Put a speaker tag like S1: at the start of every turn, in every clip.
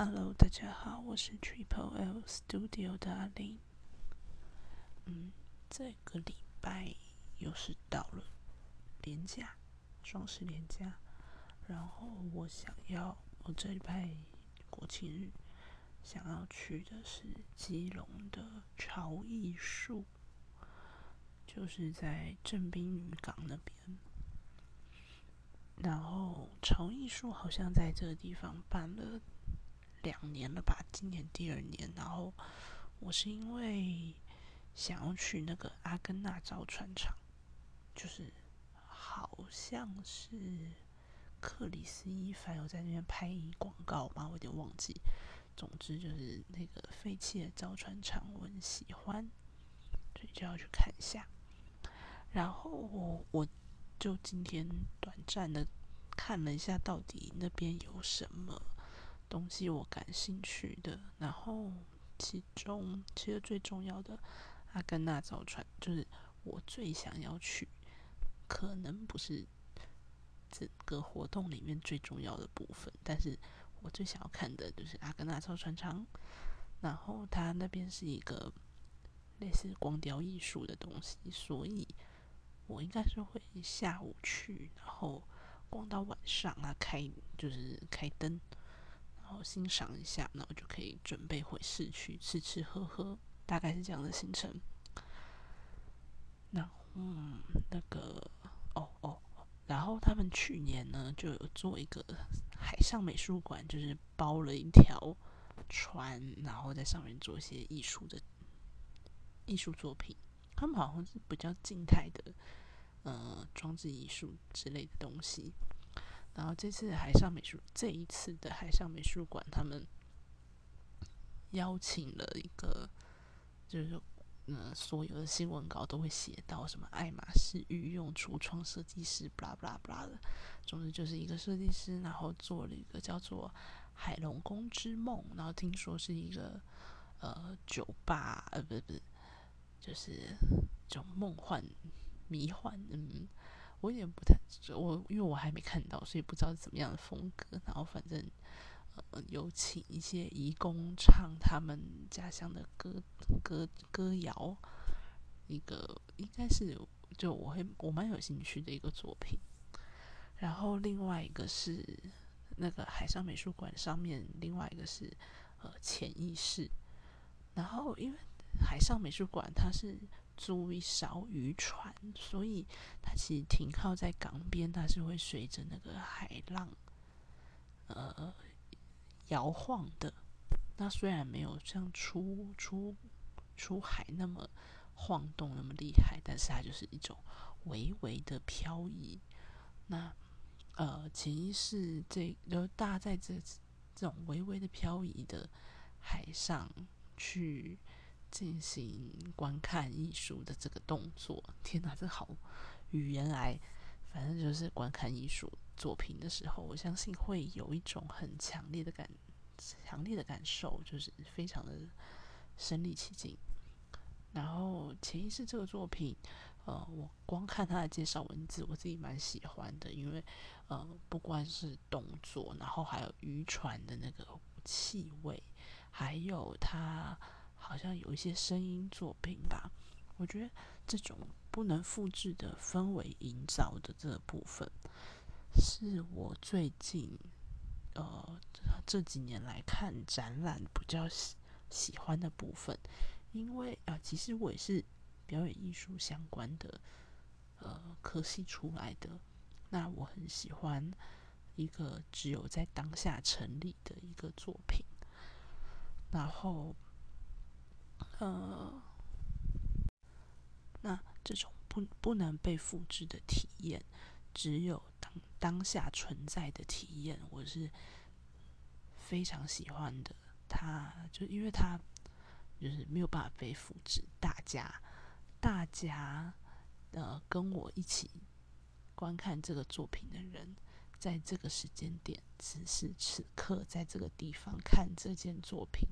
S1: Hello，大家好，我是 Triple L Studio 的阿玲。嗯，这个礼拜又是到了年假，双十年假，然后我想要，我这礼拜国庆日想要去的是基隆的潮艺术，就是在正滨渔港那边。然后潮艺术好像在这个地方办了两年了吧，今年第二年。然后我是因为想要去那个阿根纳造船厂，就是好像是克里斯伊凡有在那边拍广告嘛，我有点忘记。总之就是那个废弃的造船厂，我很喜欢，所以就要去看一下。然后我我。就今天短暂的看了一下，到底那边有什么东西我感兴趣的。然后其中其实最重要的阿根纳造船，就是我最想要去，可能不是整个活动里面最重要的部分，但是我最想要看的就是阿根纳造船厂。然后它那边是一个类似光雕艺术的东西，所以。我应该是会下午去，然后逛到晚上啊，开就是开灯，然后欣赏一下，然后就可以准备回市区吃吃喝喝，大概是这样的行程。那嗯，那个哦哦，然后他们去年呢就有做一个海上美术馆，就是包了一条船，然后在上面做一些艺术的艺术作品。他们好像是比较静态的，呃，装置艺术之类的东西。然后这次海上美术，这一次的海上美术馆，他们邀请了一个，就是嗯，所有的新闻稿都会写到什么爱马仕御用橱窗设计师，布拉布拉布拉的。总之就是一个设计师，然后做了一个叫做“海龙宫之梦”，然后听说是一个呃酒吧，呃，不是不是。就是这种梦幻、迷幻，嗯，我有点不太，我因为我还没看到，所以不知道是怎么样的风格。然后反正，呃，有请一些义工唱他们家乡的歌、歌、歌谣，一个应该是就我会我蛮有兴趣的一个作品。然后另外一个是那个海上美术馆上面，另外一个是呃潜意识。然后因为。海上美术馆它是租一艘渔船，所以它其实停靠在港边，它是会随着那个海浪呃摇晃的。那虽然没有像出出出海那么晃动那么厉害，但是它就是一种微微的漂移。那呃，潜意识这就大家在这这种微微的漂移的海上去。进行观看艺术的这个动作，天哪，这好语言来，反正就是观看艺术作品的时候，我相信会有一种很强烈的感，强烈的感受，就是非常的身临其境。然后潜意识这个作品，呃，我光看它的介绍文字，我自己蛮喜欢的，因为呃，不光是动作，然后还有渔船的那个气味，还有它。好像有一些声音作品吧，我觉得这种不能复制的氛围营造的这部分，是我最近呃这几年来看展览比较喜喜欢的部分。因为啊，其实我也是表演艺术相关的呃科系出来的，那我很喜欢一个只有在当下成立的一个作品，然后。呃，那这种不不能被复制的体验，只有当当下存在的体验，我是非常喜欢的。它就因为它就是没有办法被复制，大家大家呃跟我一起观看这个作品的人，在这个时间点，此时此刻，在这个地方看这件作品。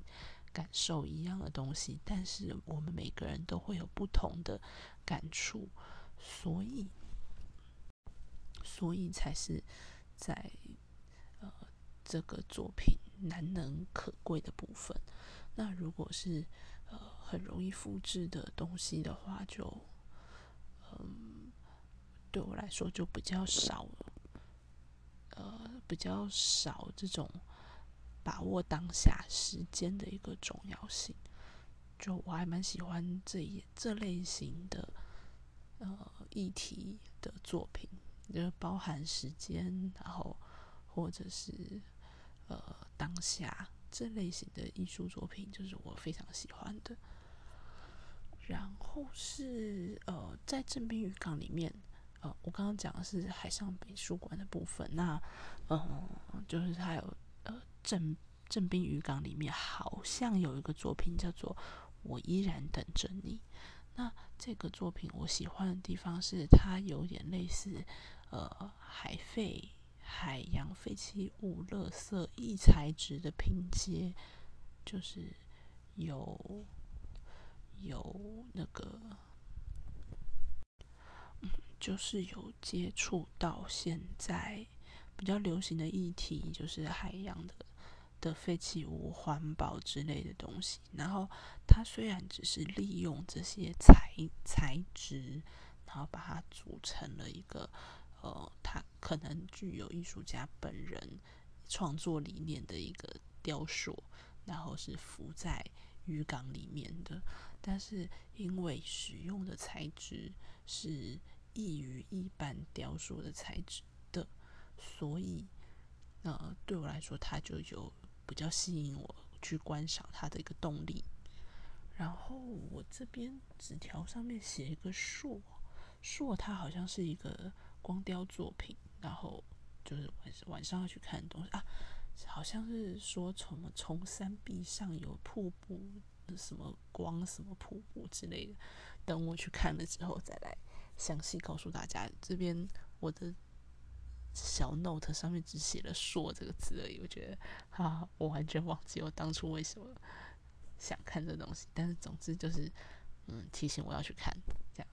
S1: 感受一样的东西，但是我们每个人都会有不同的感触，所以，所以才是在呃这个作品难能可贵的部分。那如果是呃很容易复制的东西的话，就嗯对我来说就比较少，呃比较少这种把握当下时间的一个重要性。就我还蛮喜欢这一这类型的呃议题的作品，就是包含时间，然后或者是呃当下这类型的艺术作品，就是我非常喜欢的。然后是呃在正滨渔港里面，呃我刚刚讲的是海上美术馆的部分，那嗯就是还有郑郑滨渔港里面好像有一个作品叫做。我依然等着你。那这个作品我喜欢的地方是，它有点类似呃海废、海洋废弃物、垃圾、异材质的拼接，就是有有那个，嗯，就是有接触到现在比较流行的议题，就是海洋的。的废弃物、环保之类的东西，然后它虽然只是利用这些材材质，然后把它组成了一个呃，它可能具有艺术家本人创作理念的一个雕塑，然后是浮在鱼港里面的，但是因为使用的材质是异于一般雕塑的材质的，所以呃，对我来说，它就有。比较吸引我去观赏它的一个动力。然后我这边纸条上面写一个硕硕，它好像是一个光雕作品。然后就是晚晚上要去看的东西啊，好像是说从从山壁上有瀑布，什么光什么瀑布之类的。等我去看了之后再来详细告诉大家。这边我的。小 note 上面只写了“硕”这个字而已，我觉得哈，我完全忘记我当初为什么想看这东西。但是总之就是，嗯，提醒我要去看这样。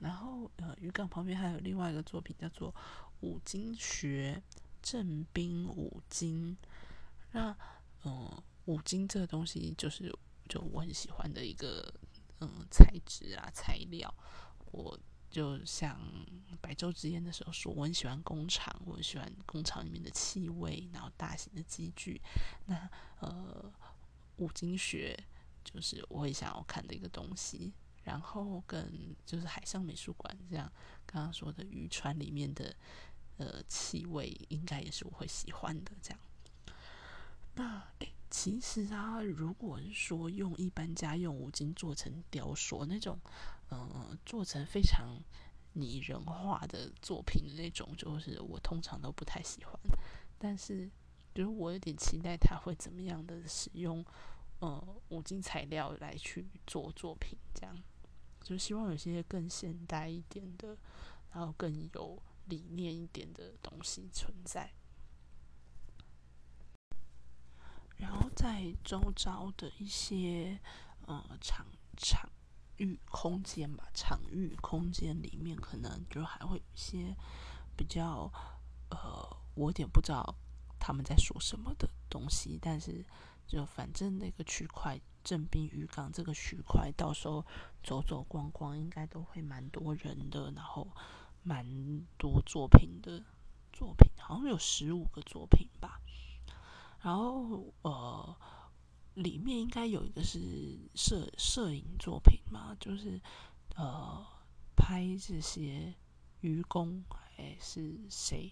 S1: 然后呃，渔港旁边还有另外一个作品叫做《五金学正兵五金》。那嗯，五金这个东西就是就我很喜欢的一个嗯材质啊材料，我。就像白昼之夜的时候说，我很喜欢工厂，我很喜欢工厂里面的气味，然后大型的机具。那呃，五金学就是我会想要看的一个东西。然后跟就是海上美术馆这样，刚刚说的渔船里面的呃气味，应该也是我会喜欢的。这样，那诶，其实啊，如果是说用一般家用五金做成雕塑那种。嗯，做成非常拟人化的作品的那种，就是我通常都不太喜欢。但是，就是我有点期待他会怎么样的使用，呃，五金材料来去做作品，这样就希望有些更现代一点的，然后更有理念一点的东西存在。然后在周遭的一些呃场场。域空间吧，场域空间里面可能就还会有一些比较呃，我有点不知道他们在说什么的东西，但是就反正那个区块正滨渔港这个区块，到时候走走逛逛应该都会蛮多人的，然后蛮多作品的作品，好像有十五个作品吧，然后呃。里面应该有一个是摄摄影作品嘛，就是呃拍这些愚公还是谁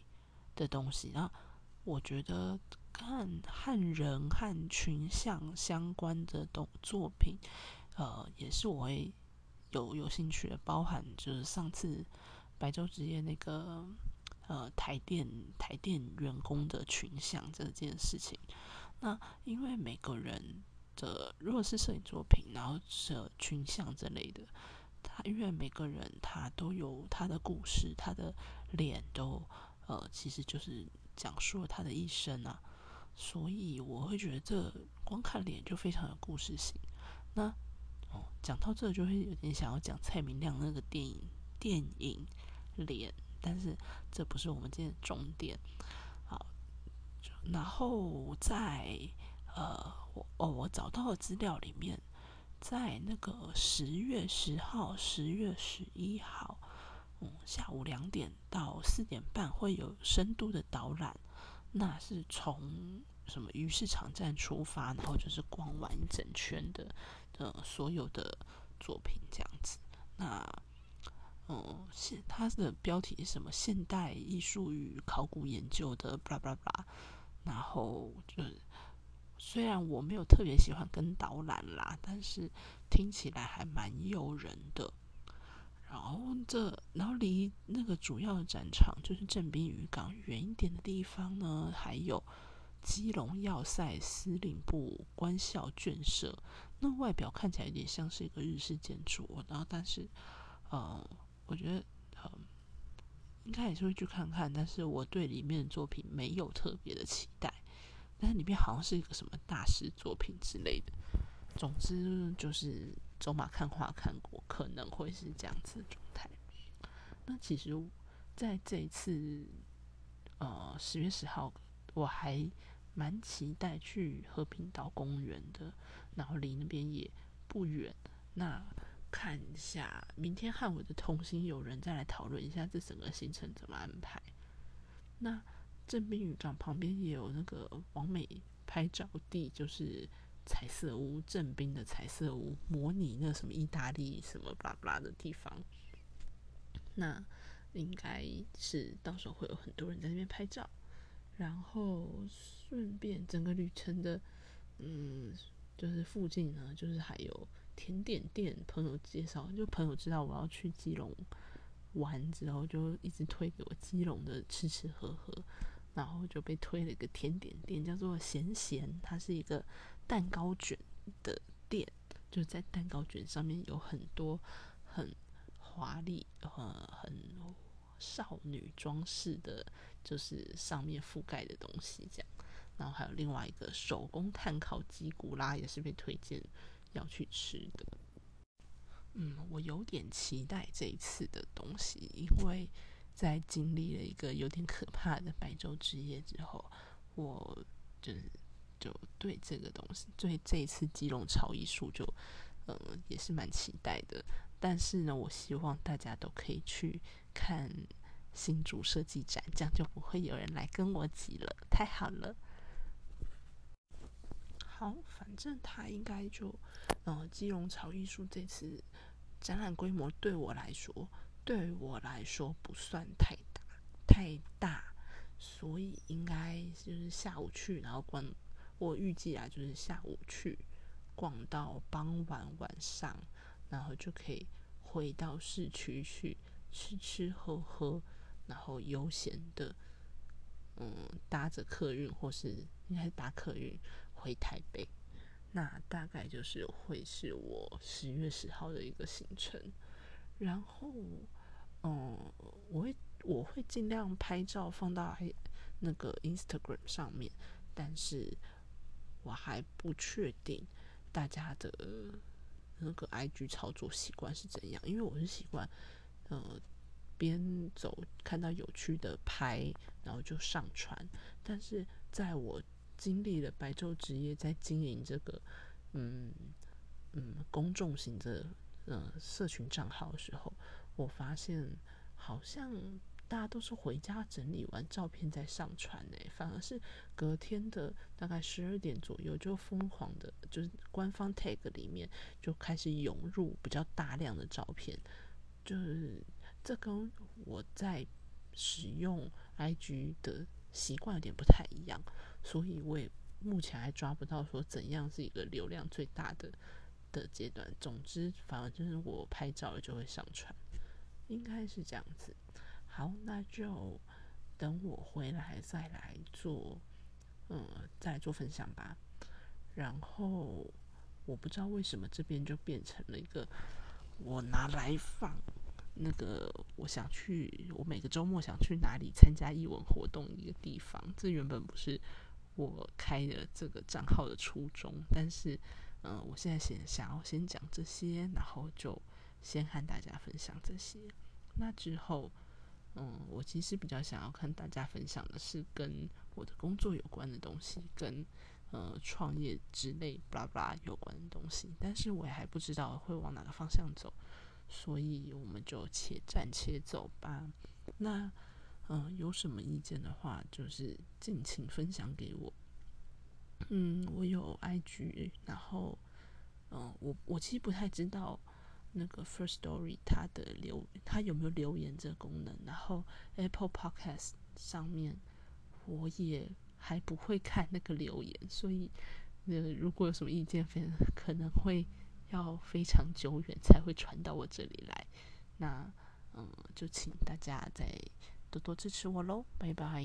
S1: 的东西。然后我觉得看汉人和群像相关的动作品，呃，也是我会有有兴趣的。包含就是上次白昼之夜那个呃台电台电员工的群像这件事情。那因为每个人的如果是摄影作品，然后是群像之类的，他因为每个人他都有他的故事，他的脸都呃，其实就是讲述了他的一生啊，所以我会觉得这光看脸就非常有故事性。那哦，讲到这就会有点想要讲蔡明亮那个电影电影脸，但是这不是我们今天的重点。好。然后在呃，我哦，我找到的资料里面，在那个十月十号、十月十一号，嗯，下午两点到四点半会有深度的导览，那是从什么鱼市场站出发，然后就是逛完一整圈的，呃，所有的作品这样子。那嗯，现它的标题是什么？现代艺术与考古研究的，巴拉巴拉巴拉。然后就，虽然我没有特别喜欢跟导览啦，但是听起来还蛮诱人的。然后这，然后离那个主要的展场就是正滨渔港远一点的地方呢，还有基隆要塞司令部官校眷舍。那外表看起来有点像是一个日式建筑，然后但是，呃。我觉得，嗯，应该也是会去看看，但是我对里面的作品没有特别的期待。但是里面好像是一个什么大师作品之类的。总之就是走马看花看过，可能会是这样子的状态。那其实在这一次，呃，十月十号，我还蛮期待去和平岛公园的，然后离那边也不远。那看一下，明天和我的同行友人再来讨论一下这整个行程怎么安排。那正滨渔港旁边也有那个完美拍照地，就是彩色屋正滨的彩色屋，模拟那什么意大利什么巴拉巴拉的地方。那应该是到时候会有很多人在那边拍照，然后顺便整个旅程的，嗯，就是附近呢，就是还有。甜点店朋友介绍，就朋友知道我要去基隆玩之后，就一直推给我基隆的吃吃喝喝，然后就被推了一个甜点店，叫做咸咸，它是一个蛋糕卷的店，就在蛋糕卷上面有很多很华丽、呃很少女装饰的，就是上面覆盖的东西这样。然后还有另外一个手工炭烤鸡骨拉，也是被推荐。要去吃的，嗯，我有点期待这一次的东西，因为在经历了一个有点可怕的白昼之夜之后，我就是就对这个东西，对这一次基隆潮艺术就，嗯，也是蛮期待的。但是呢，我希望大家都可以去看新竹设计展，这样就不会有人来跟我挤了。太好了。好，反正他应该就，呃，基隆潮艺术这次展览规模对我来说，对我来说不算太大，太大，所以应该就是下午去，然后逛。我预计啊，就是下午去逛到傍晚晚上，然后就可以回到市区去吃吃喝喝，然后悠闲的，嗯，搭着客运或是应该是搭客运。回台北，那大概就是会是我十月十号的一个行程。然后，嗯，我会我会尽量拍照放到那个 Instagram 上面，但是我还不确定大家的那个 IG 操作习惯是怎样。因为我是习惯，呃，边走看到有趣的拍，然后就上传。但是在我经历了白昼职业，在经营这个嗯嗯公众型的呃社群账号的时候，我发现好像大家都是回家整理完照片再上传呢，反而是隔天的大概十二点左右就疯狂的，就是官方 tag 里面就开始涌入比较大量的照片，就是这跟我在使用 IG 的习惯有点不太一样。所以我也目前还抓不到说怎样是一个流量最大的的阶段。总之，反而就是我拍照了就会上传，应该是这样子。好，那就等我回来再来做，嗯，再来做分享吧。然后我不知道为什么这边就变成了一个我拿来放那个我想去，我每个周末想去哪里参加译文活动一个地方。这原本不是。我开的这个账号的初衷，但是，嗯，我现在先想要先讲这些，然后就先和大家分享这些。那之后，嗯，我其实比较想要看大家分享的是跟我的工作有关的东西，跟呃创业之类巴拉巴拉有关的东西，但是我也还不知道会往哪个方向走，所以我们就且战且走吧。那嗯，有什么意见的话，就是尽情分享给我。嗯，我有 IG，然后嗯，我我其实不太知道。那个 First Story 它的留它有没有留言这个功能？然后 Apple Podcast 上面我也还不会看那个留言，所以呃如果有什么意见，非可能会要非常久远才会传到我这里来。那嗯，就请大家再多多支持我喽，拜拜。